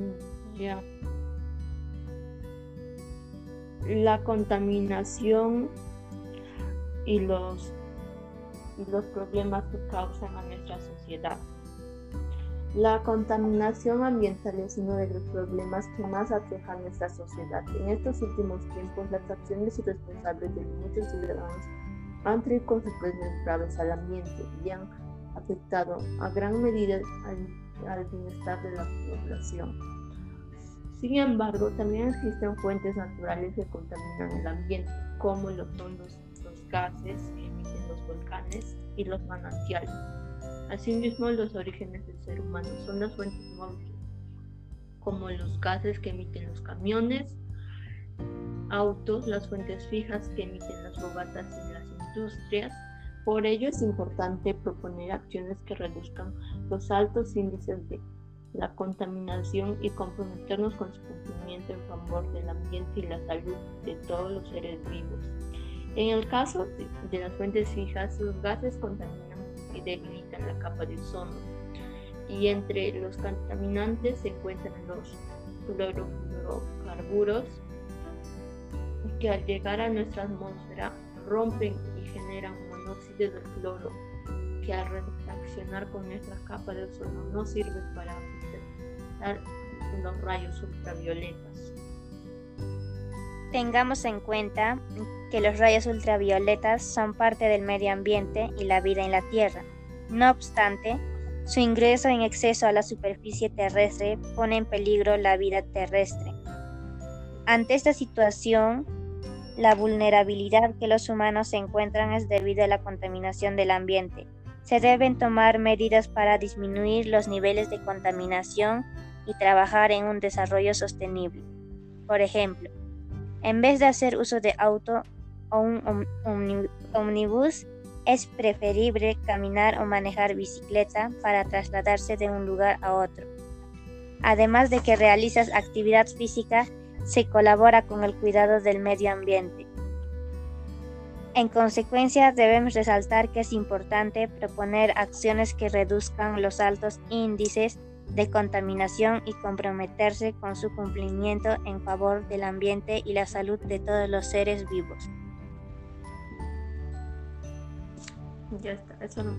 Mm, la contaminación y los, los problemas que causan a nuestra sociedad. La contaminación ambiental es uno de los problemas que más aqueja a nuestra sociedad. En estos últimos tiempos, las acciones irresponsables de muchos ciudadanos han traído consecuencias graves al ambiente y han afectado a gran medida al bienestar de la población. Sin embargo, también existen fuentes naturales que contaminan el ambiente, como los fondos, los gases que emiten los volcanes y los manantiales. Asimismo, los orígenes del ser humano son las fuentes móviles, como los gases que emiten los camiones, autos, las fuentes fijas que emiten las bogatas y las industrias. Por ello es importante proponer acciones que reduzcan los altos índices de la contaminación y comprometernos con su cumplimiento en favor del ambiente y la salud de todos los seres vivos. En el caso de, las fuentes fijas, los gases contaminan y debilitan la capa de ozono. Y entre los contaminantes se encuentran los clorofluorocarburos que al llegar a nuestra atmósfera rompen y generan monóxido de cloro que al reaccionar con nuestra capa de ozono no sirve para los rayos ultravioletas. Tengamos en cuenta que los rayos ultravioletas son parte del medio ambiente y la vida en la Tierra. No obstante, su ingreso en exceso a la superficie terrestre pone en peligro la vida terrestre. Ante esta situación, la vulnerabilidad que los humanos encuentran es debido a la contaminación del ambiente. Se deben tomar medidas para disminuir los niveles de contaminación y trabajar en un desarrollo sostenible. Por ejemplo, en vez de hacer uso de auto o un omnibus, es preferible caminar o manejar bicicleta para trasladarse de un lugar a otro. Además de que realizas actividad física, se colabora con el cuidado del medio ambiente. En consecuencia, debemos resaltar que es importante proponer acciones que reduzcan los altos índices de contaminación y comprometerse con su cumplimiento en favor del ambiente y la salud de todos los seres vivos. Ya está, eso no.